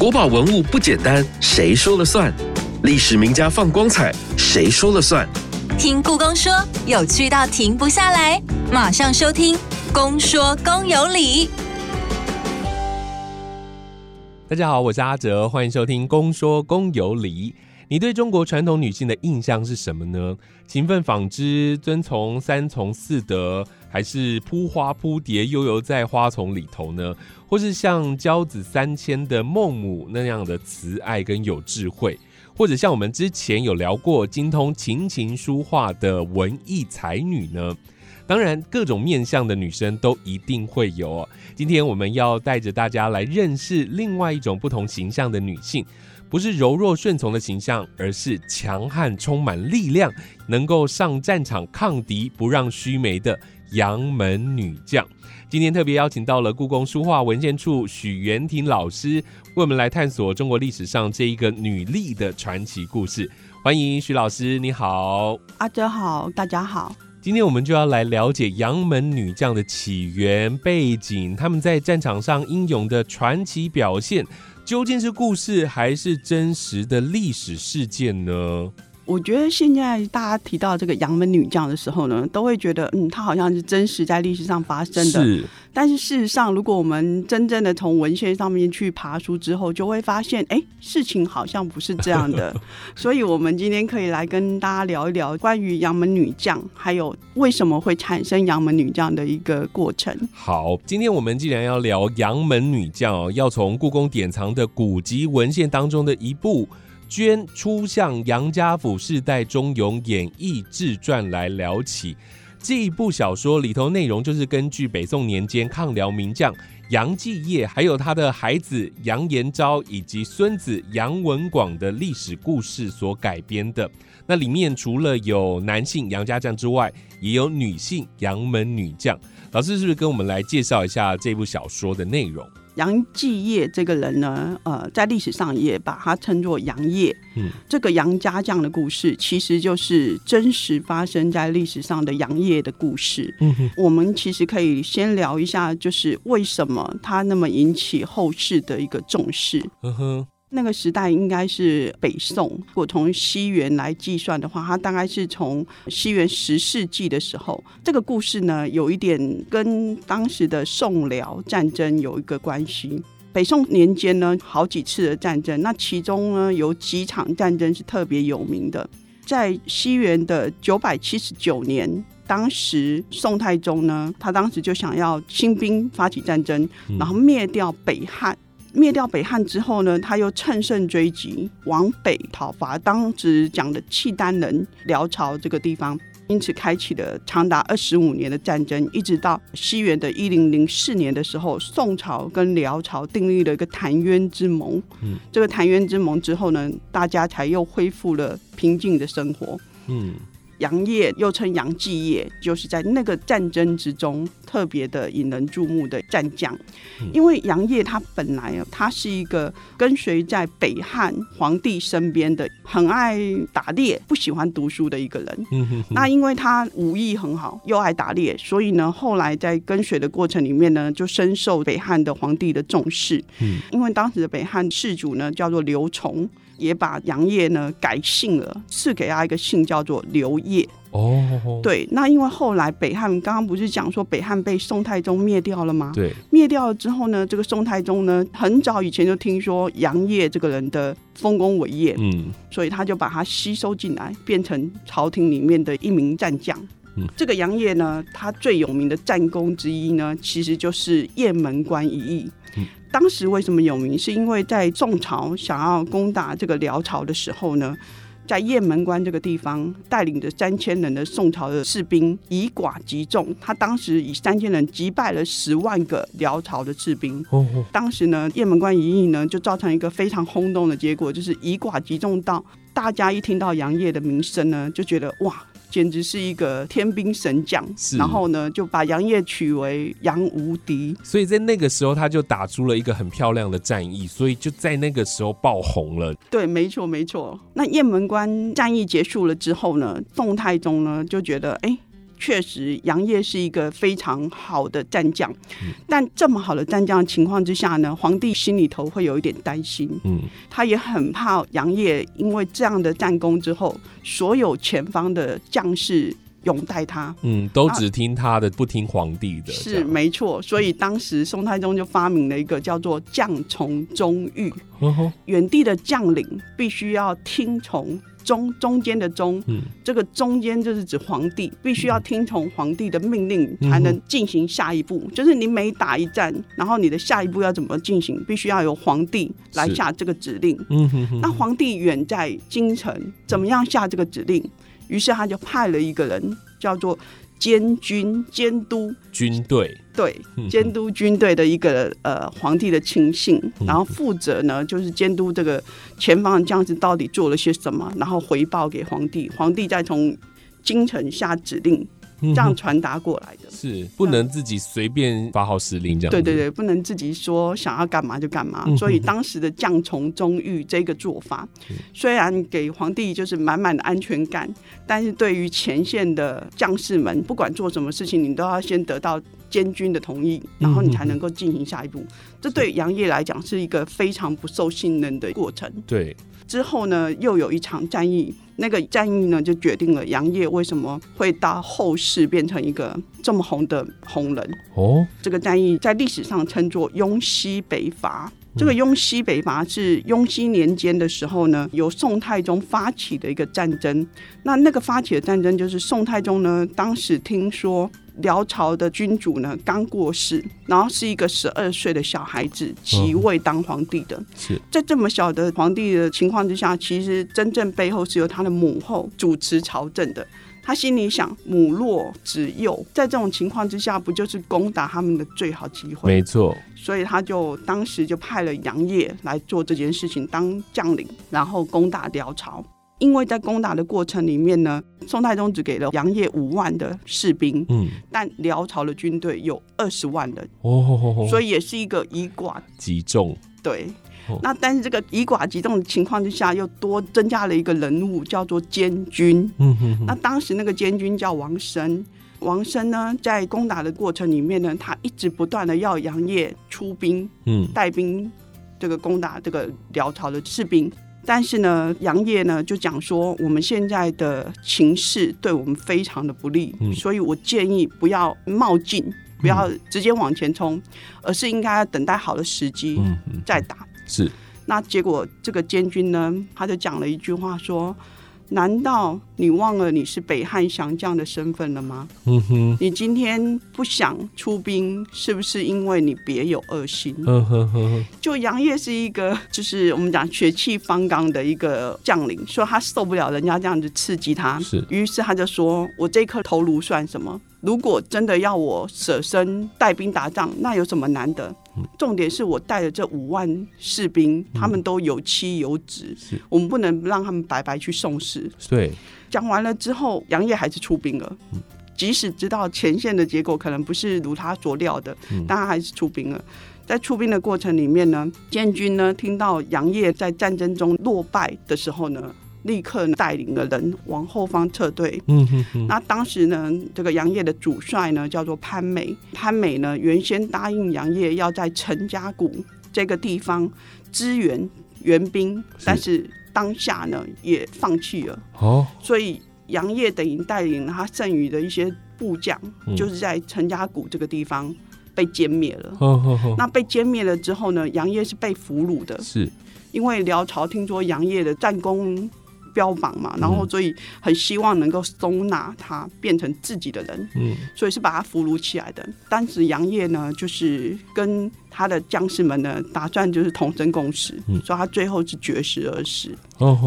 国宝文物不简单，谁说了算？历史名家放光彩，谁说了算？听故宫说，有趣到停不下来，马上收听《公说公有理》。大家好，我是阿哲，欢迎收听《公说公有理》。你对中国传统女性的印象是什么呢？勤奋纺织，遵从三从四德，还是扑花扑蝶，悠游在花丛里头呢？或是像娇子三千的孟母那样的慈爱跟有智慧？或者像我们之前有聊过精通琴棋书画的文艺才女呢？当然，各种面相的女生都一定会有哦。今天我们要带着大家来认识另外一种不同形象的女性。不是柔弱顺从的形象，而是强悍、充满力量，能够上战场抗敌、不让须眉的杨门女将。今天特别邀请到了故宫书画文献处许元婷老师，为我们来探索中国历史上这一个女力的传奇故事。欢迎许老师，你好，阿哲好，大家好。今天我们就要来了解杨门女将的起源背景，他们在战场上英勇的传奇表现。究竟是故事还是真实的历史事件呢？我觉得现在大家提到这个杨门女将的时候呢，都会觉得，嗯，她好像是真实在历史上发生的。是。但是事实上，如果我们真正的从文献上面去爬书之后，就会发现，哎，事情好像不是这样的。所以，我们今天可以来跟大家聊一聊关于杨门女将，还有为什么会产生杨门女将的一个过程。好，今天我们既然要聊杨门女将，要从故宫典藏的古籍文献当中的一部。捐出向杨家府世代忠勇演义志传来聊起，这一部小说里头内容就是根据北宋年间抗辽名将杨继业，还有他的孩子杨延昭以及孙子杨文广的历史故事所改编的。那里面除了有男性杨家将之外，也有女性杨门女将。老师是不是跟我们来介绍一下这部小说的内容？杨继业这个人呢，呃，在历史上也把他称作杨业。嗯，这个杨家将的故事，其实就是真实发生在历史上的杨业的故事。嗯哼，我们其实可以先聊一下，就是为什么他那么引起后世的一个重视。嗯哼。那个时代应该是北宋，如果从西元来计算的话，它大概是从西元十世纪的时候。这个故事呢，有一点跟当时的宋辽战争有一个关系。北宋年间呢，好几次的战争，那其中呢，有几场战争是特别有名的。在西元的九百七十九年，当时宋太宗呢，他当时就想要兴兵发起战争，然后灭掉北汉。灭掉北汉之后呢，他又乘胜追击，往北讨伐当时讲的契丹人辽朝这个地方，因此开启了长达二十五年的战争，一直到西元的一零零四年的时候，宋朝跟辽朝订立了一个澶渊之盟。嗯，这个澶渊之盟之后呢，大家才又恢复了平静的生活。嗯。杨业又称杨继业，就是在那个战争之中特别的引人注目的战将。因为杨业他本来啊，他是一个跟随在北汉皇帝身边的，很爱打猎、不喜欢读书的一个人。那因为他武艺很好，又爱打猎，所以呢，后来在跟随的过程里面呢，就深受北汉的皇帝的重视。因为当时的北汉世主呢，叫做刘崇。也把杨业呢改姓了，赐给他一个姓叫做刘业。哦，对，那因为后来北汉刚刚不是讲说北汉被宋太宗灭掉了吗？对，灭掉了之后呢，这个宋太宗呢很早以前就听说杨业这个人的丰功伟业，嗯，所以他就把他吸收进来，变成朝廷里面的一名战将。嗯，这个杨业呢，他最有名的战功之一呢，其实就是雁门关一役。当时为什么有名？是因为在宋朝想要攻打这个辽朝的时候呢，在雁门关这个地方，带领着三千人的宋朝的士兵以寡击众，他当时以三千人击败了十万个辽朝的士兵。当时呢，雁门关一役呢，就造成一个非常轰动的结果，就是以寡击众到大家一听到杨业的名声呢，就觉得哇。简直是一个天兵神将，然后呢，就把杨业取为杨无敌。所以在那个时候，他就打出了一个很漂亮的战役，所以就在那个时候爆红了。对，没错，没错。那雁门关战役结束了之后呢，宋太宗呢就觉得，哎。确实杨业是一个非常好的战将，但这么好的战将情况之下呢，皇帝心里头会有一点担心，嗯，他也很怕杨业因为这样的战功之后，所有前方的将士。拥戴他，嗯，都只听他的，不听皇帝的，是没错。所以当时宋太宗就发明了一个叫做“将从中御”，远地的将领必须要听从中中间的中，这个中间就是指皇帝，必须要听从皇帝的命令才能进行下一步。就是你每打一战，然后你的下一步要怎么进行，必须要由皇帝来下这个指令。嗯哼，那皇帝远在京城，怎么样下这个指令？于是他就派了一个人，叫做监军监督。军队，对，监督军队的一个呃皇帝的亲信，然后负责呢就是监督这个前方的将士到底做了些什么，然后回报给皇帝，皇帝再从京城下指令。这样传达过来的，是不能自己随便发号施令这样。对对对，不能自己说想要干嘛就干嘛。所以当时的将从中御这个做法，虽然给皇帝就是满满的安全感，但是对于前线的将士们，不管做什么事情，你都要先得到监军的同意，然后你才能够进行下一步。这对杨业来讲是一个非常不受信任的过程。对。之后呢，又有一场战役，那个战役呢，就决定了杨业为什么会到后世变成一个这么红的红人。哦，这个战役在历史上称作雍西北伐。这个雍西北伐是雍熙年间的时候呢，由宋太宗发起的一个战争。那那个发起的战争就是宋太宗呢，当时听说。辽朝的君主呢刚过世，然后是一个十二岁的小孩子即位当皇帝的。是在这么小的皇帝的情况之下，其实真正背后是由他的母后主持朝政的。他心里想，母弱子幼，在这种情况之下，不就是攻打他们的最好机会？没错。所以他就当时就派了杨业来做这件事情，当将领，然后攻打辽朝。因为在攻打的过程里面呢，宋太宗只给了杨业五万的士兵，嗯，但辽朝的军队有二十万人，哦，所以也是一个以寡击众。对，那但是这个以寡击众的情况之下，又多增加了一个人物，叫做监军。嗯哼，那当时那个监军叫王生，王生呢，在攻打的过程里面呢，他一直不断的要杨业出兵，嗯，带兵这个攻打这个辽朝的士兵。但是呢，杨业呢就讲说，我们现在的情势对我们非常的不利，所以我建议不要冒进，不要直接往前冲，而是应该要等待好的时机再打。是，那结果这个监军呢，他就讲了一句话说。难道你忘了你是北汉降将的身份了吗？嗯哼，你今天不想出兵，是不是因为你别有恶心？嗯哼哼，就杨业是一个，就是我们讲血气方刚的一个将领，说他受不了人家这样子刺激他，是，于是他就说：“我这颗头颅算什么？”如果真的要我舍身带兵打仗，那有什么难的？重点是我带的这五万士兵，他们都有妻有子，我们不能让他们白白去送死。对，讲完了之后，杨业还是出兵了。即使知道前线的结果可能不是如他所料的，但他还是出兵了。在出兵的过程里面呢，建军呢听到杨业在战争中落败的时候呢。立刻带领了人往后方撤退。嗯哼哼。那当时呢，这个杨业的主帅呢叫做潘美。潘美呢原先答应杨业要在陈家谷这个地方支援援兵，但是当下呢也放弃了。哦。所以杨业等于带领他剩余的一些部将，就是在陈家谷这个地方被歼灭了。那被歼灭了之后呢，杨业是被俘虏的。是。因为辽朝听说杨业的战功。标榜嘛，然后所以很希望能够收纳他，变成自己的人，嗯，所以是把他俘虏起来的。当时杨业呢，就是跟。他的将士们呢，打算就是同生共死，所以他最后是绝食而死。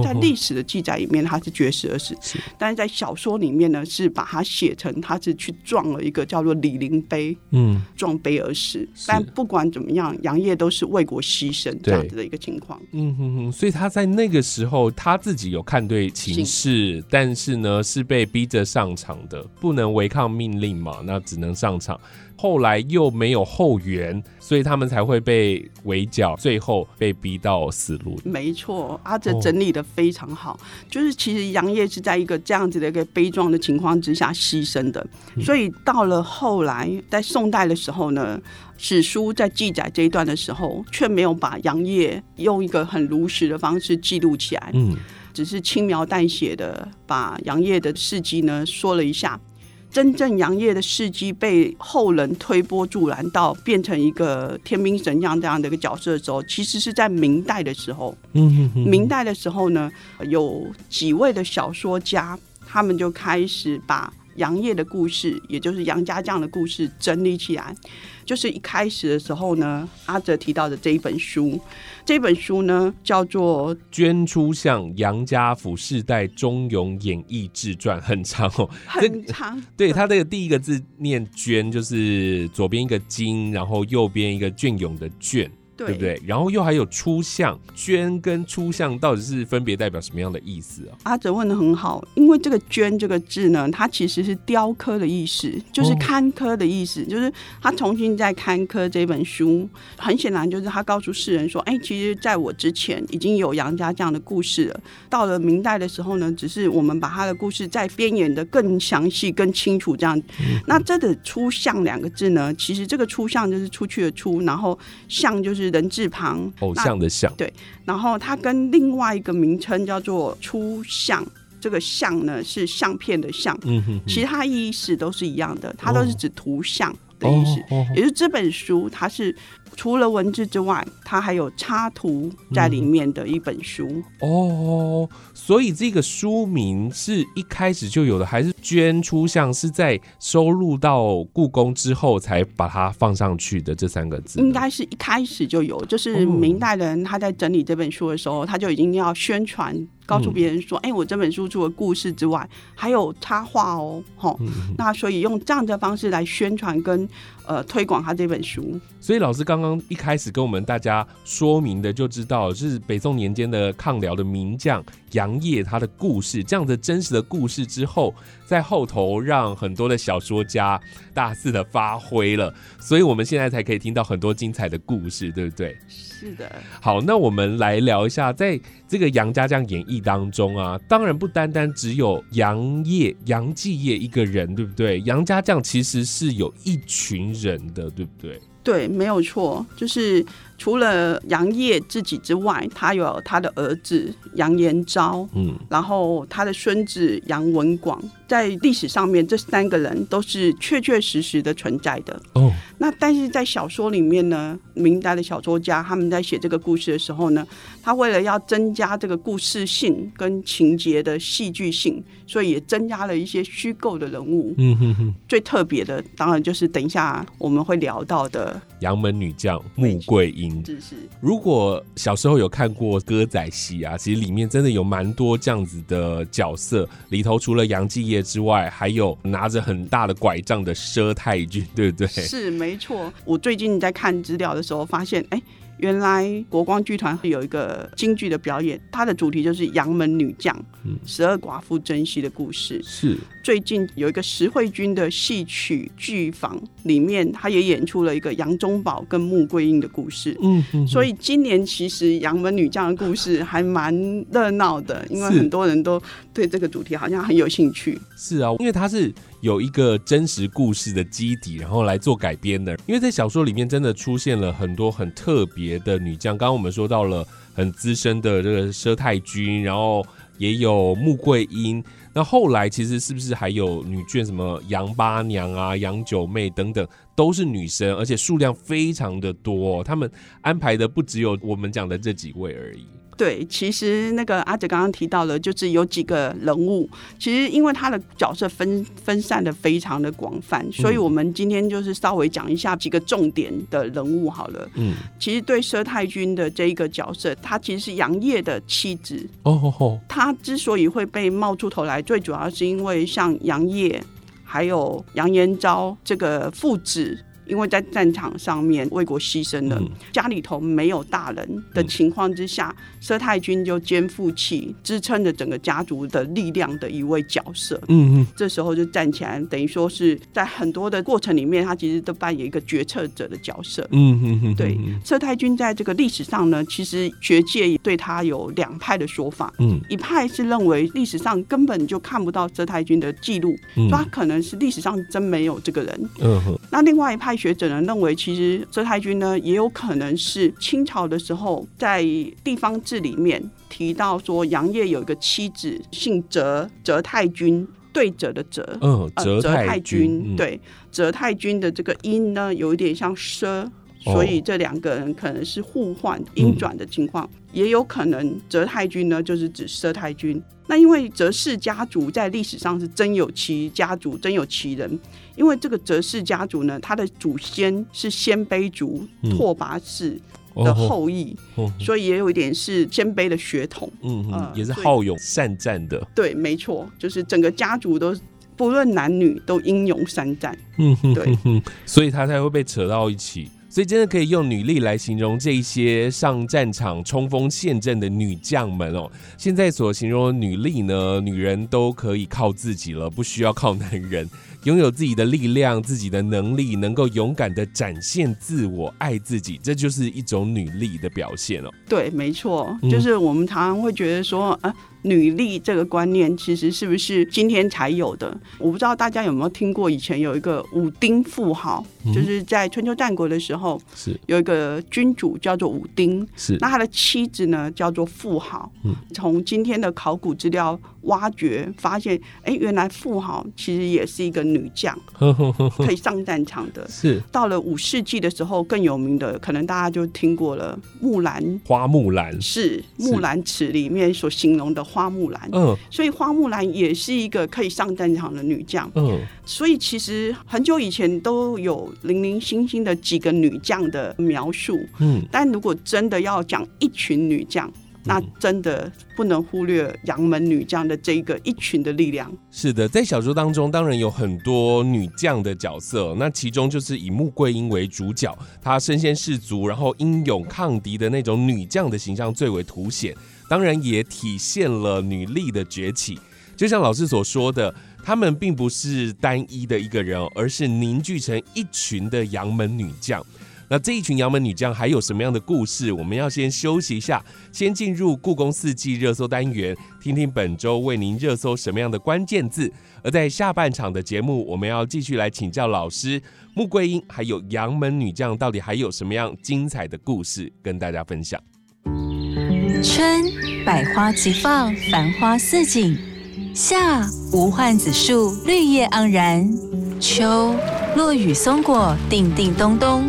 在历史的记载里面，他是绝食而死，但是在小说里面呢，是把他写成他是去撞了一个叫做李陵碑，嗯，撞碑而死。但不管怎么样，杨业都是为国牺牲这样子的一个情况。嗯哼哼，所以他在那个时候他自己有看对情势，但是呢是被逼着上场的，不能违抗命令嘛，那只能上场。后来又没有后援，所以他们才会被围剿，最后被逼到死路。没错，阿哲整理的非常好，就是其实杨业是在一个这样子的一个悲壮的情况之下牺牲的，所以到了后来在宋代的时候呢，史书在记载这一段的时候，却没有把杨业用一个很如实的方式记录起来，嗯，只是轻描淡写的把杨业的事迹呢说了一下。真正杨业的事迹被后人推波助澜，到变成一个天兵神将这样的一个角色的时候，其实是在明代的时候。嗯，明代的时候呢，有几位的小说家，他们就开始把。杨业的故事，也就是杨家将的故事，整理起来，就是一开始的时候呢，阿哲提到的这一本书，这本书呢叫做《捐出相杨家府世代忠勇演义志传》，很长哦，很长。对，它这个第一个字念“捐”，就是左边一个“金”，然后右边一个“隽永”的“隽”。对不对？然后又还有出相，捐跟出相到底是分别代表什么样的意思啊？阿哲问的很好，因为这个捐这个字呢，它其实是雕刻的意思，就是刊刻的意思，就是他重新在刊刻这本书。很显然，就是他告诉世人说：“哎，其实在我之前已经有杨家这样的故事了。到了明代的时候呢，只是我们把他的故事再编演的更详细、更清楚这样。那这个出相两个字呢，其实这个出相就是出去的出，然后相就是。人字旁，偶像的像，对，然后它跟另外一个名称叫做出像，这个像呢是相片的像，嗯哼，其他意思都是一样的，它都是指图像的意思，也就是这本书它是。除了文字之外，它还有插图在里面的一本书哦。所以这个书名是一开始就有的，还是捐出像是在收录到故宫之后才把它放上去的？这三个字应该是一开始就有，就是明代人他在整理这本书的时候，他就已经要宣传，告诉别人说：“哎，我这本书除了故事之外，还有插画哦。”哈，那所以用这样的方式来宣传跟。呃，推广他这本书，所以老师刚刚一开始跟我们大家说明的，就知道是北宋年间的抗辽的名将杨业他的故事，这样的真实的故事之后，在后头让很多的小说家大肆的发挥了，所以我们现在才可以听到很多精彩的故事，对不对？是的。好，那我们来聊一下，在这个杨家将演绎当中啊，当然不单单只有杨业、杨继业一个人，对不对？杨家将其实是有一群。人的对不对？对，没有错，就是除了杨业自己之外，他有他的儿子杨延昭，嗯，然后他的孙子杨文广，在历史上面，这三个人都是确确实实的存在的。哦，那但是在小说里面呢，明代的小说家他们在写这个故事的时候呢，他为了要增加这个故事性跟情节的戏剧性。所以也增加了一些虚构的人物。嗯哼哼，最特别的当然就是等一下我们会聊到的杨门女将穆桂英。是是。如果小时候有看过歌仔戏啊，其实里面真的有蛮多这样子的角色。里头除了杨继业之外，还有拿着很大的拐杖的佘太君，对不对？是没错。我最近在看资料的时候发现，哎。原来国光剧团有一个京剧的表演，它的主题就是杨门女将、十二寡妇珍惜的故事。是最近有一个石慧君的戏曲剧坊里面，他也演出了一个杨宗保跟穆桂英的故事。嗯，所以今年其实杨门女将的故事还蛮热闹的，因为很多人都对这个主题好像很有兴趣。是啊，因为它是。有一个真实故事的基底，然后来做改编的。因为在小说里面真的出现了很多很特别的女将，刚刚我们说到了很资深的这个佘太君，然后也有穆桂英。那后来其实是不是还有女眷，什么杨八娘啊、杨九妹等等，都是女生，而且数量非常的多。他们安排的不只有我们讲的这几位而已。对，其实那个阿哲刚刚提到了，就是有几个人物，其实因为他的角色分分散的非常的广泛，所以我们今天就是稍微讲一下几个重点的人物好了。嗯，其实对佘太君的这一个角色，他其实是杨业的妻子。哦吼吼，他之所以会被冒出头来，最主要是因为像杨业还有杨延昭这个父子。因为在战场上面为国牺牲了，家里头没有大人的情况之下，佘太君就肩负起支撑着整个家族的力量的一位角色。嗯嗯，这时候就站起来，等于说是在很多的过程里面，他其实都扮演一个决策者的角色。嗯嗯嗯，对，佘太君在这个历史上呢，其实学界对他有两派的说法。嗯，一派是认为历史上根本就看不到佘太君的记录，他可能是历史上真没有这个人。嗯哼，那另外一派学者呢，认为其实佘太君呢，也有可能是清朝的时候在地方志里面提到说，杨业有一个妻子姓哲，哲太君。对折的折，嗯，折太君，对，折太君的这个音呢，有一点像奢，所以这两个人可能是互换阴转的情况，也有可能折太君呢就是指佘太君。那因为折氏家族在历史上是真有其家族，真有其人，因为这个折氏家族呢，他的祖先是鲜卑族拓跋氏。的后裔，所以也有一点是鲜卑的血统，嗯嗯，也是好勇善战的。对，没错，就是整个家族都不论男女都英勇善战。嗯哼，对，所以他才会被扯到一起。所以真的可以用女力来形容这一些上战场冲锋陷阵的女将们哦。现在所形容的女力呢，女人都可以靠自己了，不需要靠男人。拥有自己的力量、自己的能力，能够勇敢的展现自我、爱自己，这就是一种女力的表现哦。对，没错，就是我们常常会觉得说，啊。女力这个观念其实是不是今天才有的？我不知道大家有没有听过，以前有一个武丁富豪，就是在春秋战国的时候，是有一个君主叫做武丁，是那他的妻子呢叫做富豪。嗯，从今天的考古资料挖掘发现，哎，原来富豪其实也是一个女将，可以上战场的。是到了五世纪的时候，更有名的可能大家就听过了，木兰花木兰是木兰辞里面所形容的。花木兰，嗯，所以花木兰也是一个可以上战场的女将，嗯，所以其实很久以前都有零零星星的几个女将的描述，嗯，但如果真的要讲一群女将，那真的不能忽略杨门女将的这一个一群的力量。是的，在小说当中，当然有很多女将的角色，那其中就是以穆桂英为主角，她身先士卒，然后英勇抗敌的那种女将的形象最为凸显。当然也体现了女力的崛起，就像老师所说的，她们并不是单一的一个人，而是凝聚成一群的杨门女将。那这一群杨门女将还有什么样的故事？我们要先休息一下，先进入故宫四季热搜单元，听听本周为您热搜什么样的关键字。而在下半场的节目，我们要继续来请教老师，穆桂英还有杨门女将到底还有什么样精彩的故事跟大家分享。春，百花齐放，繁花似锦；夏，无患子树，绿叶盎然；秋，落雨松果，叮叮咚咚；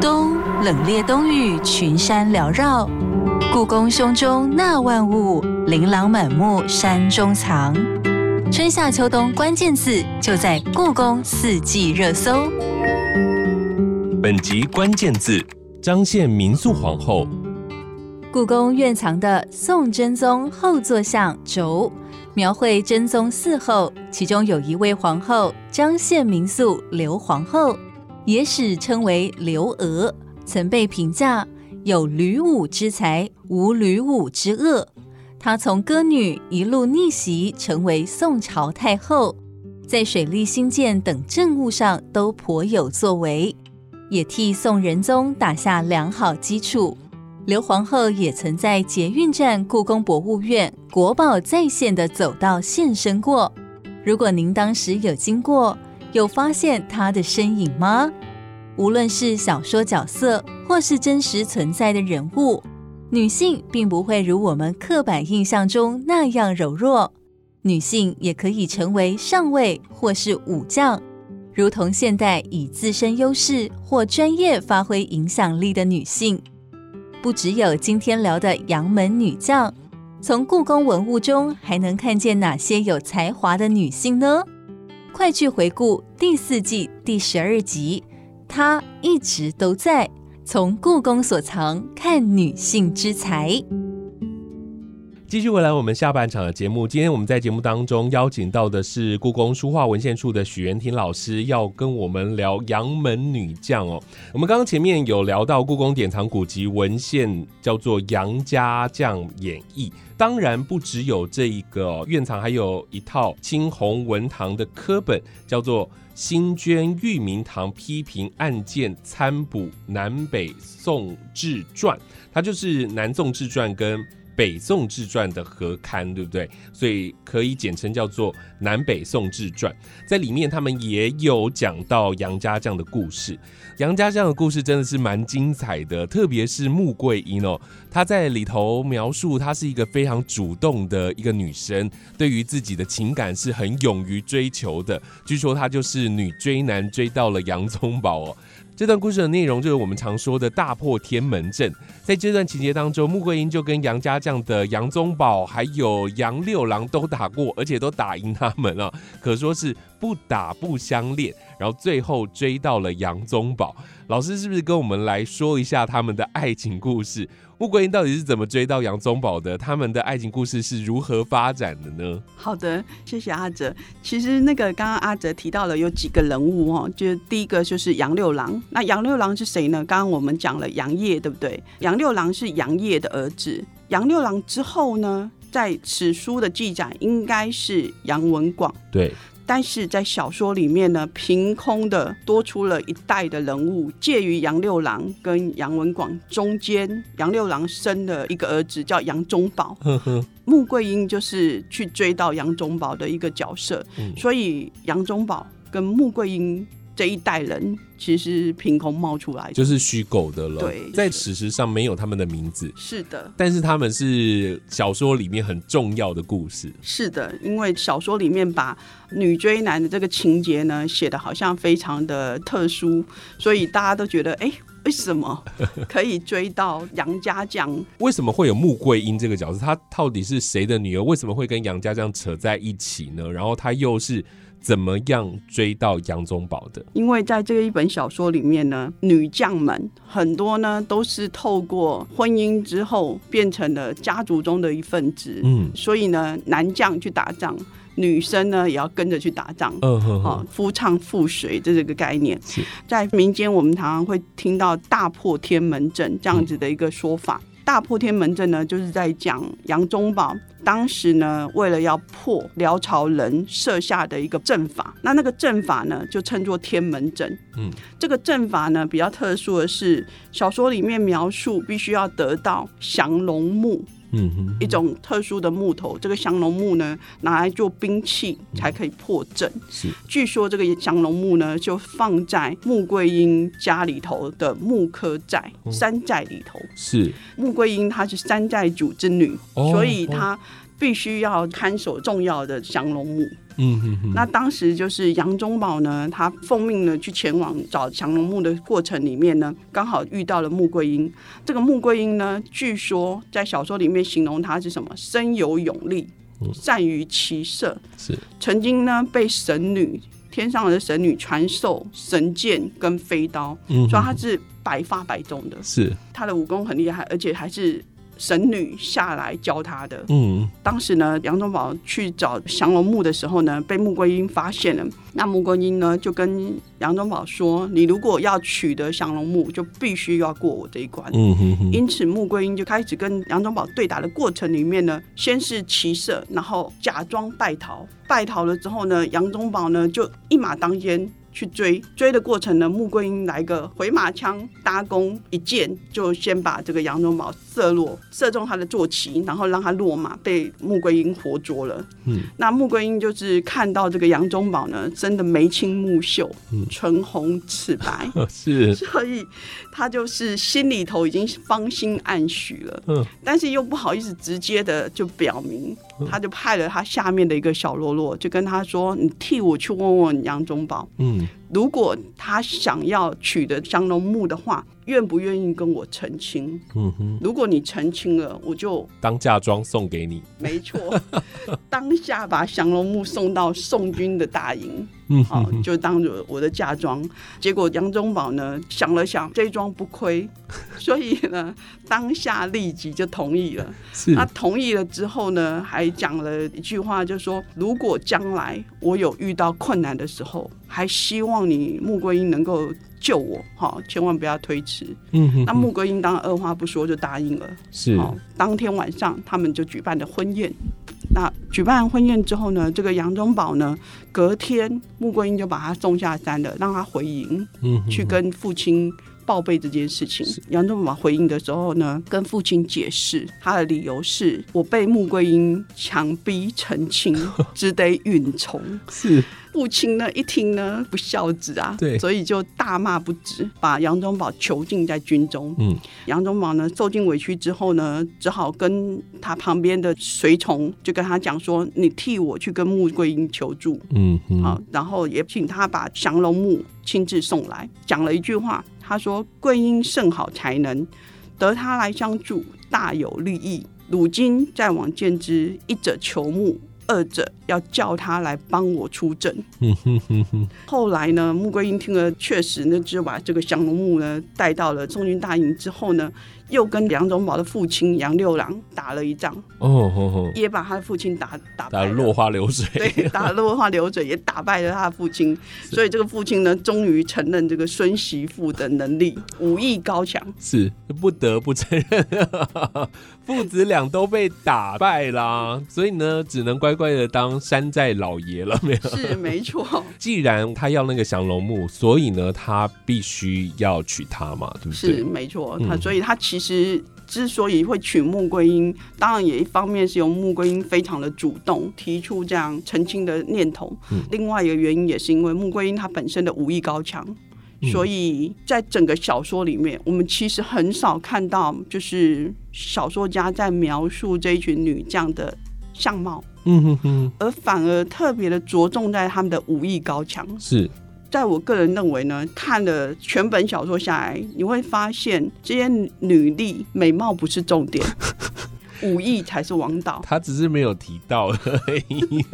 冬，冷冽冬雨，群山缭绕。故宫胸中纳万物，琳琅满目山中藏。春夏秋冬关键字就在故宫四季热搜。本集关键字：彰献民宿皇后。故宫院藏的宋真宗后坐像轴，描绘真宗嗣后，其中有一位皇后张献民宿刘皇后，也史称为刘娥，曾被评价有吕武之才，无吕武之恶。她从歌女一路逆袭，成为宋朝太后，在水利兴建等政务上都颇有作为，也替宋仁宗打下良好基础。刘皇后也曾在捷运站、故宫博物院、国宝在线的走道现身过。如果您当时有经过，有发现她的身影吗？无论是小说角色，或是真实存在的人物，女性并不会如我们刻板印象中那样柔弱。女性也可以成为上位或是武将，如同现代以自身优势或专业发挥影响力的女性。不只有今天聊的杨门女将，从故宫文物中还能看见哪些有才华的女性呢？快去回顾第四季第十二集，她一直都在。从故宫所藏看女性之才。继续回来，我们下半场的节目。今天我们在节目当中邀请到的是故宫书画文献处的许元廷老师，要跟我们聊杨门女将哦。我们刚刚前面有聊到故宫典藏古籍文献叫做《杨家将演义》，当然不只有这一个院藏，还有一套青红文堂的科本，叫做《新捐裕民堂批评案件参补南北宋志传》，它就是南宋志传跟。北宋志传的合刊，对不对？所以可以简称叫做《南北宋志传》。在里面，他们也有讲到杨家将的故事。杨家将的故事真的是蛮精彩的，特别是穆桂英哦，她在里头描述，她是一个非常主动的一个女生，对于自己的情感是很勇于追求的。据说她就是女追男追到了杨宗保哦。这段故事的内容就是我们常说的大破天门阵。在这段情节当中，穆桂英就跟杨家将的杨宗保还有杨六郎都打过，而且都打赢他们了，可说是不打不相恋。然后最后追到了杨宗保。老师是不是跟我们来说一下他们的爱情故事？穆桂英到底是怎么追到杨宗保的？他们的爱情故事是如何发展的呢？好的，谢谢阿哲。其实那个刚刚阿哲提到了有几个人物哦，就是第一个就是杨六郎。那杨六郎是谁呢？刚刚我们讲了杨业，对不对？杨六郎是杨业的儿子。杨六郎之后呢，在史书的记载应该是杨文广。对。但是在小说里面呢，凭空的多出了一代的人物，介于杨六郎跟杨文广中间。杨六郎生了一个儿子叫杨宗保，穆桂英就是去追到杨宗保的一个角色，所以杨宗保跟穆桂英。这一代人其实凭空冒出来，就是虚构的了。对，在史实上没有他们的名字。是的，但是他们是小说里面很重要的故事。是的，因为小说里面把女追男的这个情节呢写的好像非常的特殊，所以大家都觉得，哎，为什么 可以追到杨家将？为什么会有穆桂英这个角色？她到底是谁的女儿？为什么会跟杨家将扯在一起呢？然后她又是？怎么样追到杨宗保的？因为在这一本小说里面呢，女将们很多呢都是透过婚姻之后变成了家族中的一份子。嗯，所以呢，男将去打仗，女生呢也要跟着去打仗。嗯哼，好，夫唱妇随这这个概念，在民间我们常常会听到“大破天门阵”这样子的一个说法。大破天门阵呢，就是在讲杨宗保当时呢，为了要破辽朝人设下的一个阵法，那那个阵法呢，就称作天门阵。嗯，这个阵法呢，比较特殊的是，小说里面描述必须要得到降龙木。嗯哼，一种特殊的木头，这个降龙木呢，拿来做兵器才可以破阵。是，据说这个降龙木呢，就放在穆桂英家里头的木科寨山寨里头。是，穆桂英她是山寨主之女，所以她必须要看守重要的降龙木。嗯哼哼，那当时就是杨宗保呢，他奉命呢去前往找降龙木的过程里面呢，刚好遇到了穆桂英。这个穆桂英呢，据说在小说里面形容她是什么？身有勇力，善于骑射，是曾经呢被神女天上的神女传授神剑跟飞刀，所以她是百发百中的。是她的武功很厉害，而且还是。神女下来教他的。嗯，当时呢，杨宗保去找降龙木的时候呢，被穆桂英发现了。那穆桂英呢，就跟杨宗保说：“你如果要取得降龙木，就必须要过我这一关。”嗯哼哼。因此，穆桂英就开始跟杨宗保对打的过程里面呢，先是骑射，然后假装败逃。败逃了之后呢，杨宗保呢就一马当先。去追追的过程呢，穆桂英来个回马枪搭弓，一箭就先把这个杨宗保射落，射中他的坐骑，然后让他落马，被穆桂英活捉了。嗯，那穆桂英就是看到这个杨宗保呢，真的眉清目秀，唇红齿白，是，所以他就是心里头已经芳心暗许了。嗯，但是又不好意思直接的就表明，他就派了他下面的一个小喽啰，就跟他说：“你替我去问问杨宗保。”嗯。如果他想要取得降龙木的话，愿不愿意跟我成亲？嗯哼，如果你成亲了，我就当嫁妆送给你。没错，当下把降龙木送到宋军的大营，嗯，好，就当着我的嫁妆。结果杨宗保呢想了想，这桩不亏，所以呢当下立即就同意了。是，他同意了之后呢，还讲了一句话，就说如果将来我有遇到困难的时候，还希望你穆桂英能够。救我，哈，千万不要推迟。嗯哼，那穆桂英当然二话不说就答应了。是，当天晚上他们就举办了婚宴。那举办婚宴之后呢，这个杨宗保呢，隔天穆桂英就把他送下山了，让他回营，嗯，去跟父亲报备这件事情。杨宗保回应的时候呢，跟父亲解释他的理由是：我被穆桂英强逼成亲，只得允从。是。父亲呢一听呢不孝子啊，对，所以就大骂不止，把杨宗保囚禁在军中。嗯，杨宗保呢受尽委屈之后呢，只好跟他旁边的随从就跟他讲说：“你替我去跟穆桂英求助。”嗯，好，然后也请他把降龙木亲自送来，讲了一句话，他说：“桂英甚好才能，得他来相助，大有利益。如今再往见之，一者求木。”二者要叫他来帮我出阵。后来呢，穆桂英听了，确实呢，就把这个降龙木呢带到了中军大营之后呢。又跟梁宗保的父亲杨六郎打了一仗，哦，也把他的父亲打打打落花流水，对，打落花流水，也打败了他的父亲。所以这个父亲呢，终于承认这个孙媳妇的能力，武艺高强，是不得不承认，父子俩都被打败啦，所以呢，只能乖乖的当山寨老爷了，没有？是没错。既然他要那个降龙木，所以呢，他必须要娶她嘛，对不对？是没错，他所以他其实。其实之所以会娶穆桂英，当然也一方面是由穆桂英非常的主动提出这样澄清的念头。另外一个原因也是因为穆桂英她本身的武艺高强，所以在整个小说里面，我们其实很少看到就是小说家在描述这一群女将的相貌，嗯哼哼，而反而特别的着重在他们的武艺高强。是。在我个人认为呢，看了全本小说下来，你会发现这些女力美貌不是重点，武艺才是王道。他只是没有提到而已。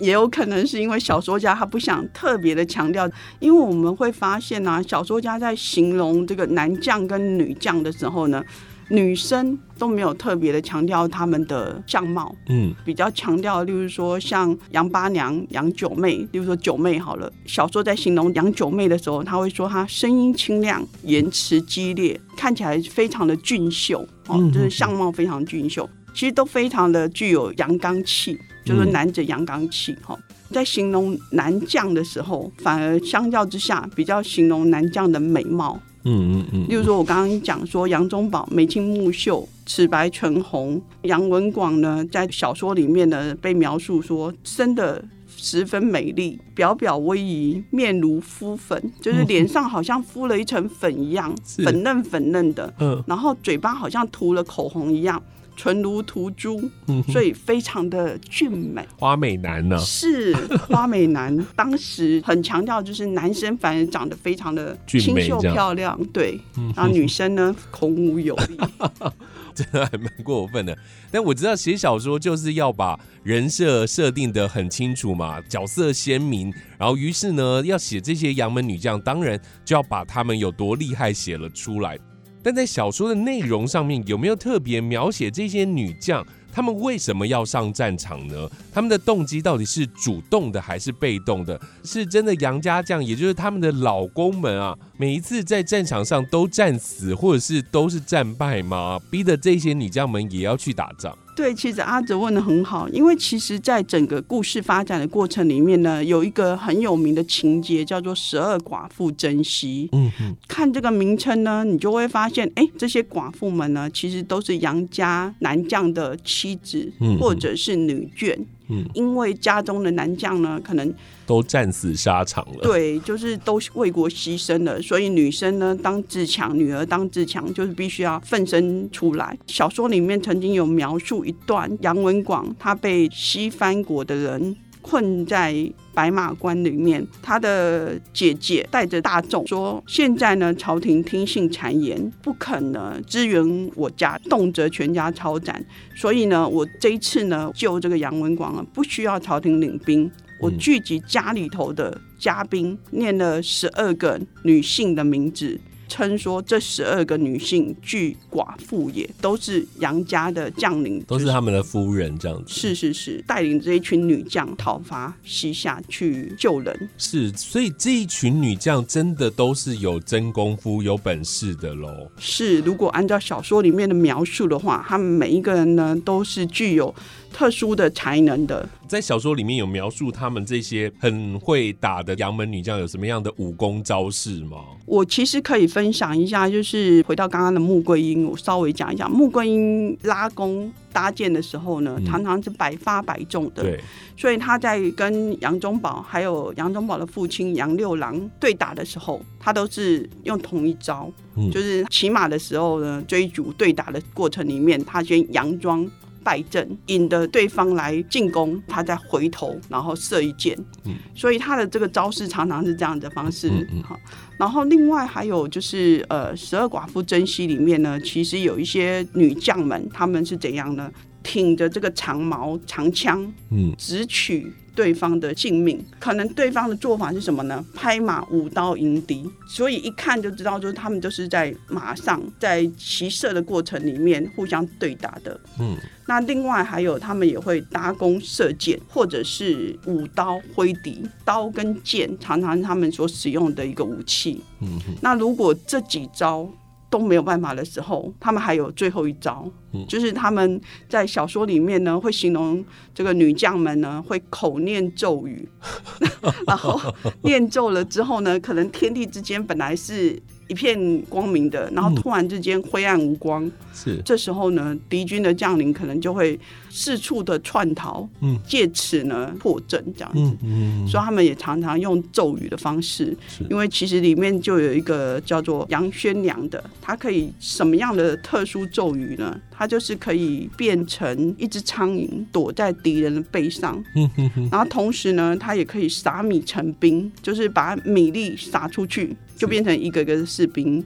也有可能是因为小说家他不想特别的强调，因为我们会发现呢，小说家在形容这个男将跟女将的时候呢。女生都没有特别的强调她们的相貌，嗯，比较强调，例如说像杨八娘、杨九妹，例如说九妹好了。小说在形容杨九妹的时候，他会说她声音清亮，言辞激烈，看起来非常的俊秀，哦，就是相貌非常俊秀，其实都非常的具有阳刚气，就是男子阳刚气，哈。在形容男将的时候，反而相较之下，比较形容男将的美貌。嗯嗯嗯，例如说，我刚刚讲说杨宗保眉清目秀、齿白唇红，杨文广呢，在小说里面呢被描述说生的十分美丽，表表微仪，面如敷粉，就是脸上好像敷了一层粉一样，粉嫩粉嫩的，嗯，然后嘴巴好像涂了口红一样。唇如涂朱，所以非常的俊美。花美男呢？是花美男。当时很强调，就是男生反而长得非常的清秀漂亮，对。然后女生呢，孔武有力，真的还蛮过分的。但我知道写小说就是要把人设设定的很清楚嘛，角色鲜明。然后于是呢，要写这些杨门女将，当然就要把他们有多厉害写了出来。但在小说的内容上面，有没有特别描写这些女将？她们为什么要上战场呢？她们的动机到底是主动的还是被动的？是真的杨家将，也就是他们的老公们啊，每一次在战场上都战死，或者是都是战败吗？逼得这些女将们也要去打仗？对，其实阿哲问的很好，因为其实，在整个故事发展的过程里面呢，有一个很有名的情节叫做“十二寡妇珍惜”。嗯嗯，看这个名称呢，你就会发现，哎，这些寡妇们呢，其实都是杨家男将的妻子，或者是女眷。嗯，因为家中的男将呢，可能都战死沙场了。对，就是都为国牺牲了，所以女生呢当自强，女儿当自强，就是必须要奋身出来。小说里面曾经有描述一段，杨文广他被西番国的人。困在白马关里面。他的姐姐带着大众说：“现在呢，朝廷听信谗言，不肯呢支援我家，动辄全家抄斩。所以呢，我这一次呢救这个杨文广啊，不需要朝廷领兵，我聚集家里头的家兵，念了十二个女性的名字。”称说这十二个女性巨寡妇也，都是杨家的将领，都是他们的夫人这样子。是是是，带领这一群女将讨伐西夏去救人。是，所以这一群女将真的都是有真功夫、有本事的喽。是，如果按照小说里面的描述的话，他们每一个人呢都是具有。特殊的才能的，在小说里面有描述他们这些很会打的杨门女将有什么样的武功招式吗？我其实可以分享一下，就是回到刚刚的穆桂英，我稍微讲一下穆桂英拉弓搭箭的时候呢，常常是百发百中的。对，所以他在跟杨宗保还有杨宗保的父亲杨六郎对打的时候，他都是用同一招，就是骑马的时候呢，追逐对打的过程里面，他先佯装。败阵，引得对方来进攻，他再回头，然后射一箭。嗯，所以他的这个招式常常是这样的方式。嗯好，然后另外还有就是，呃，十二寡妇珍惜里面呢，其实有一些女将们，她们是怎样呢？挺着这个长矛长枪，嗯，直取。对方的性命，可能对方的做法是什么呢？拍马舞刀迎敌，所以一看就知道，就是他们都是在马上在骑射的过程里面互相对打的。嗯，那另外还有他们也会搭弓射箭，或者是舞刀挥敌，刀跟剑常常他们所使用的一个武器。嗯，那如果这几招。都没有办法的时候，他们还有最后一招，就是他们在小说里面呢，会形容这个女将们呢会口念咒语，然后念咒了之后呢，可能天地之间本来是。一片光明的，然后突然之间灰暗无光。是，这时候呢，敌军的将领可能就会四处的窜逃，嗯，借此呢破阵这样子。嗯，所以他们也常常用咒语的方式。因为其实里面就有一个叫做杨宣良的，他可以什么样的特殊咒语呢？他就是可以变成一只苍蝇躲在敌人的背上。嗯然后同时呢，他也可以撒米成兵，就是把米粒撒出去。就变成一个个士兵，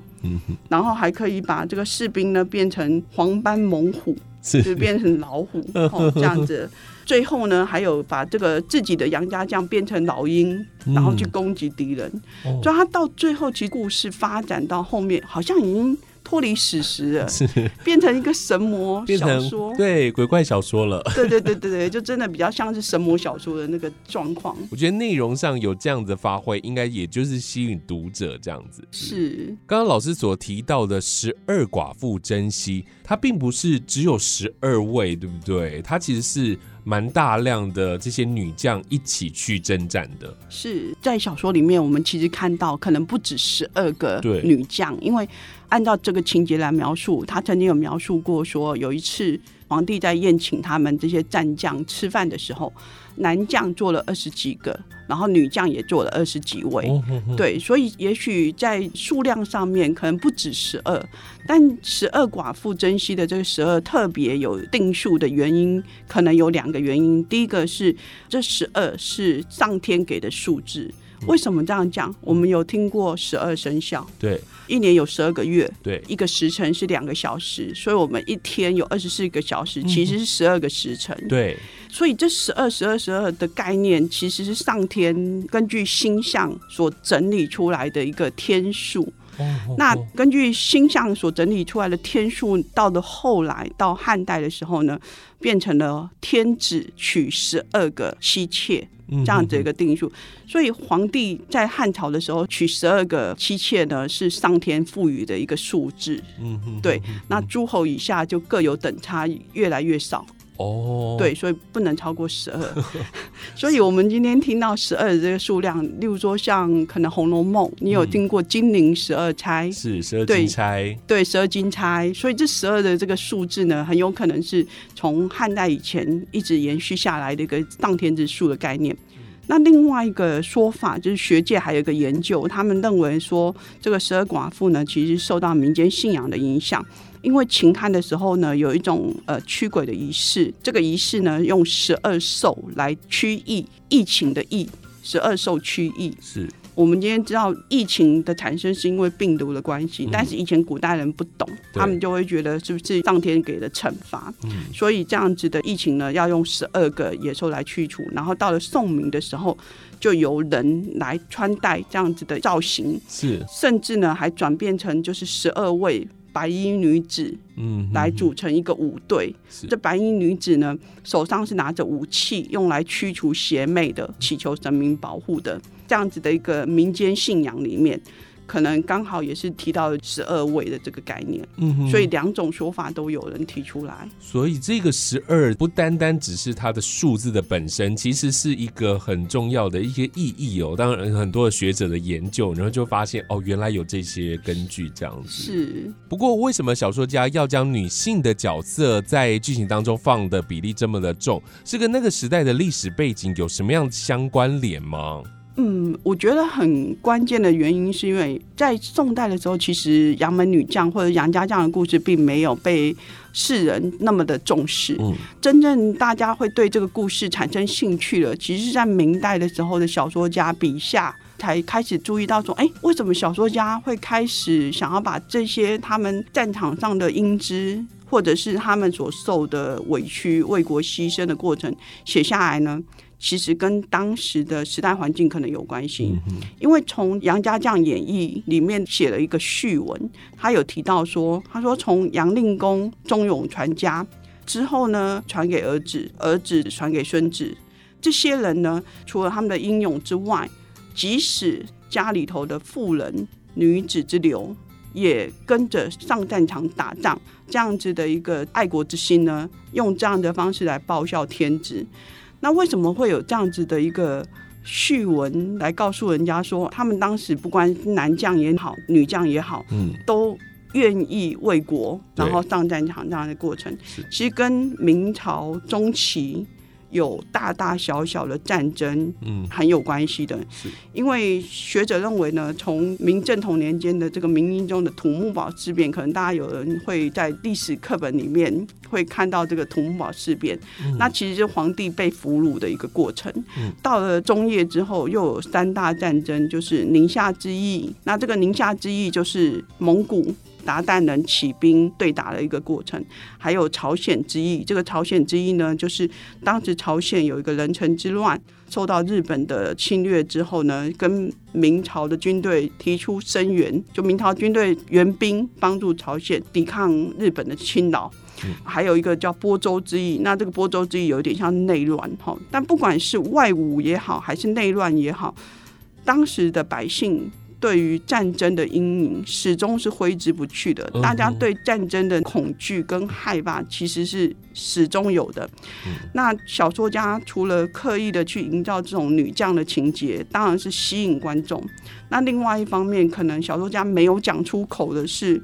然后还可以把这个士兵呢变成黄斑猛虎，就变成老虎 哦这样子。最后呢，还有把这个自己的杨家将变成老鹰，然后去攻击敌人。所以他到最后，其实故事发展到后面，好像已经。脱离史实了，是变成一个神魔小说，对鬼怪小说了。对对对对对，就真的比较像是神魔小说的那个状况。我觉得内容上有这样子发挥，应该也就是吸引读者这样子。是刚刚老师所提到的十二寡妇珍惜，它并不是只有十二位，对不对？它其实是。蛮大量的这些女将一起去征战的，是在小说里面，我们其实看到可能不止十二个女将，因为按照这个情节来描述，他曾经有描述过说，有一次皇帝在宴请他们这些战将吃饭的时候。男将做了二十几个，然后女将也做了二十几位，对，所以也许在数量上面可能不止十二，但十二寡妇珍惜的这个十二特别有定数的原因，可能有两个原因。第一个是这十二是上天给的数字，为什么这样讲？我们有听过十二生肖，对。一年有十二个月，对，一个时辰是两个小时，所以我们一天有二十四个小时，其实是十二个时辰。对，所以这十二、十二、十二的概念，其实是上天根据星象所整理出来的一个天数。那根据星象所整理出来的天数，到了后来到汉代的时候呢，变成了天子娶十二个妻妾。这样子一个定数，所以皇帝在汉朝的时候娶十二个妻妾呢，是上天赋予的一个数字。嗯嗯，对。那诸侯以下就各有等差，越来越少。哦，对，所以不能超过十二。所以我们今天听到十二的这个数量，例如说像可能《红楼梦》，你有听过金陵十二钗？是十二金钗，对，十二金钗。所以这十二的这个数字呢，很有可能是从汉代以前一直延续下来的一个当天之数的概念。那另外一个说法就是学界还有一个研究，他们认为说这个十二寡妇呢，其实受到民间信仰的影响。因为秦汉的时候呢，有一种呃驱鬼的仪式，这个仪式呢用十二兽来驱疫，疫情的疫，十二兽驱疫。是我们今天知道疫情的产生是因为病毒的关系，但是以前古代人不懂，他们就会觉得是不是上天给的惩罚？嗯，所以这样子的疫情呢，要用十二个野兽来驱除。然后到了宋明的时候，就由人来穿戴这样子的造型，是，甚至呢还转变成就是十二位。白衣女子，嗯，来组成一个舞队。这白衣女子呢，手上是拿着武器，用来驱除邪魅的，祈求神明保护的，这样子的一个民间信仰里面。可能刚好也是提到十二位的这个概念，嗯，所以两种说法都有人提出来。所以这个十二不单单只是它的数字的本身，其实是一个很重要的一些意义哦。当然，很多的学者的研究，然后就发现哦，原来有这些根据这样子。是。不过，为什么小说家要将女性的角色在剧情当中放的比例这么的重？是跟那个时代的历史背景有什么样相关联吗？嗯，我觉得很关键的原因是因为在宋代的时候，其实杨门女将或者杨家将的故事并没有被世人那么的重视。嗯，真正大家会对这个故事产生兴趣了，其实是在明代的时候的小说家笔下才开始注意到说，哎，为什么小说家会开始想要把这些他们战场上的英姿，或者是他们所受的委屈、为国牺牲的过程写下来呢？其实跟当时的时代环境可能有关系，因为从杨家将演义里面写了一个序文，他有提到说，他说从杨令公忠勇传家之后呢，传给儿子，儿子传给孙子，这些人呢，除了他们的英勇之外，即使家里头的妇人、女子之流，也跟着上战场打仗，这样子的一个爱国之心呢，用这样的方式来报效天子。那为什么会有这样子的一个序文来告诉人家说，他们当时不管男将也好，女将也好，嗯，都愿意为国，然后上战场这样的过程，其实跟明朝中期。有大大小小的战争，嗯，很有关系的。是，因为学者认为呢，从明正统年间的这个明英宗的土木堡事变，可能大家有人会在历史课本里面会看到这个土木堡事变。那其实是皇帝被俘虏的一个过程。到了中叶之后，又有三大战争，就是宁夏之役。那这个宁夏之役就是蒙古。鞑靼人起兵对打的一个过程，还有朝鲜之役。这个朝鲜之役呢，就是当时朝鲜有一个人臣之乱，受到日本的侵略之后呢，跟明朝的军队提出声援，就明朝军队援兵帮助朝鲜抵抗日本的侵扰。还有一个叫播州之役，那这个播州之役有点像内乱哈，但不管是外侮也好，还是内乱也好，当时的百姓。对于战争的阴影始终是挥之不去的，大家对战争的恐惧跟害怕其实是始终有的。那小说家除了刻意的去营造这种女将的情节，当然是吸引观众。那另外一方面，可能小说家没有讲出口的是。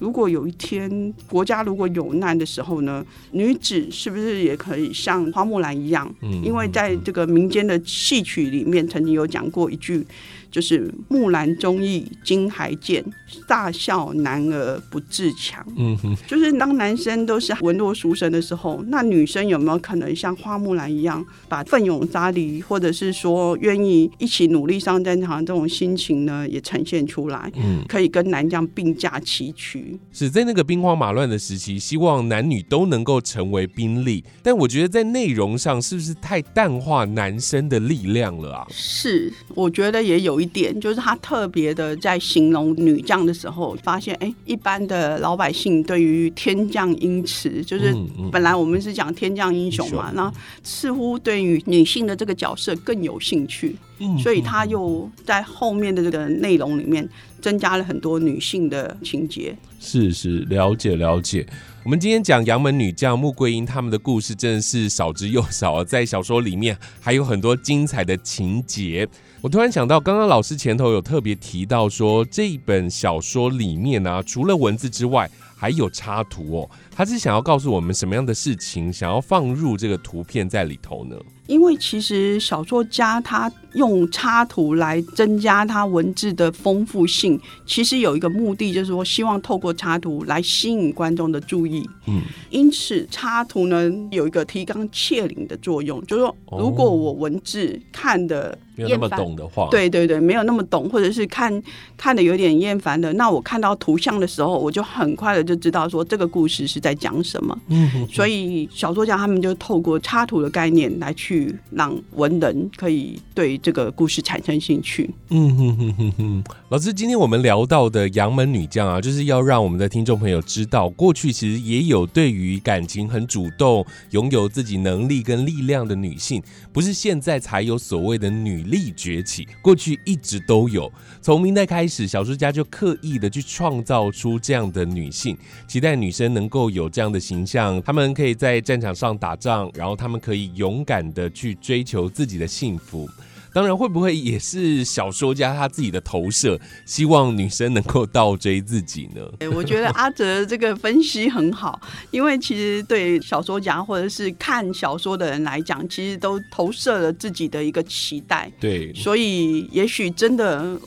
如果有一天国家如果有难的时候呢，女子是不是也可以像花木兰一样？嗯，因为在这个民间的戏曲里面，曾经有讲过一句，就是“木兰忠义今还见，大笑男儿不自强”。嗯哼，就是当男生都是文弱书生的时候，那女生有没有可能像花木兰一样，把奋勇杀敌，或者是说愿意一起努力上战场这种心情呢，也呈现出来？嗯，可以跟男将并驾齐驱。是在那个兵荒马乱的时期，希望男女都能够成为兵力，但我觉得在内容上是不是太淡化男生的力量了啊？是，我觉得也有一点，就是他特别的在形容女将的时候，发现哎，一般的老百姓对于天降英雌，就是本来我们是讲天降英雄嘛，那似乎对于女性的这个角色更有兴趣，所以他又在后面的这个内容里面。增加了很多女性的情节，是是了解了解。我们今天讲杨门女将穆桂英他们的故事，真的是少之又少。在小说里面还有很多精彩的情节。我突然想到，刚刚老师前头有特别提到说，这一本小说里面呢，除了文字之外，还有插图哦。他是想要告诉我们什么样的事情，想要放入这个图片在里头呢？因为其实小说家他用插图来增加他文字的丰富性，其实有一个目的，就是说希望透过插图来吸引观众的注意。嗯，因此插图呢有一个提纲挈领的作用，就是说如果我文字看的没有那么懂的话，对对对，没有那么懂，或者是看看的有点厌烦的，那我看到图像的时候，我就很快的就知道说这个故事是在讲什么。嗯，所以小说家他们就透过插图的概念来去。让文人可以对这个故事产生兴趣。嗯哼哼哼哼，老师，今天我们聊到的杨门女将啊，就是要让我们的听众朋友知道，过去其实也有对于感情很主动、拥有自己能力跟力量的女性，不是现在才有所谓的女力崛起，过去一直都有。从明代开始，小说家就刻意的去创造出这样的女性，期待女生能够有这样的形象，她们可以在战场上打仗，然后她们可以勇敢的。去追求自己的幸福，当然会不会也是小说家他自己的投射，希望女生能够倒追自己呢？我觉得阿哲这个分析很好，因为其实对小说家或者是看小说的人来讲，其实都投射了自己的一个期待。对，所以也许真的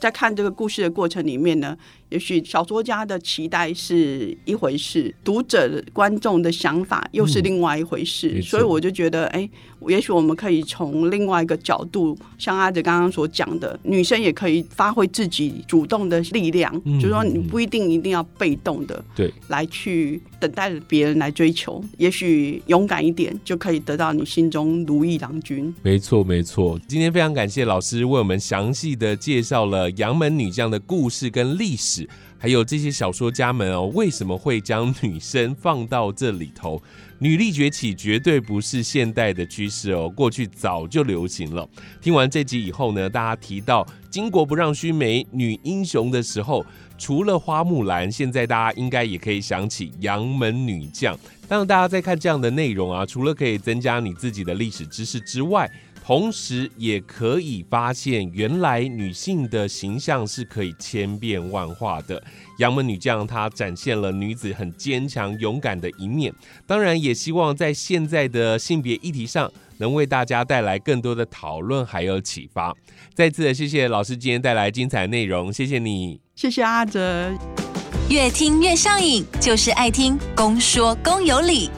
在看这个故事的过程里面呢。也许小说家的期待是一回事，读者观众的想法又是另外一回事，所以我就觉得，哎，也许我们可以从另外一个角度，像阿哲刚刚所讲的，女生也可以发挥自己主动的力量，就是说你不一定一定要被动的，对，来去等待别人来追求，也许勇敢一点就可以得到你心中如意郎君。没错，没错。今天非常感谢老师为我们详细的介绍了杨门女将的故事跟历还有这些小说家们哦，为什么会将女生放到这里头？女力崛起绝对不是现代的趋势哦，过去早就流行了。听完这集以后呢，大家提到巾帼不让须眉女英雄的时候，除了花木兰，现在大家应该也可以想起杨门女将。当然，大家在看这样的内容啊，除了可以增加你自己的历史知识之外，同时，也可以发现，原来女性的形象是可以千变万化的。杨门女将她展现了女子很坚强、勇敢的一面。当然，也希望在现在的性别议题上，能为大家带来更多的讨论还有启发。再次的谢谢老师今天带来精彩内容，谢谢你，谢谢阿哲。越听越上瘾，就是爱听公说公有理。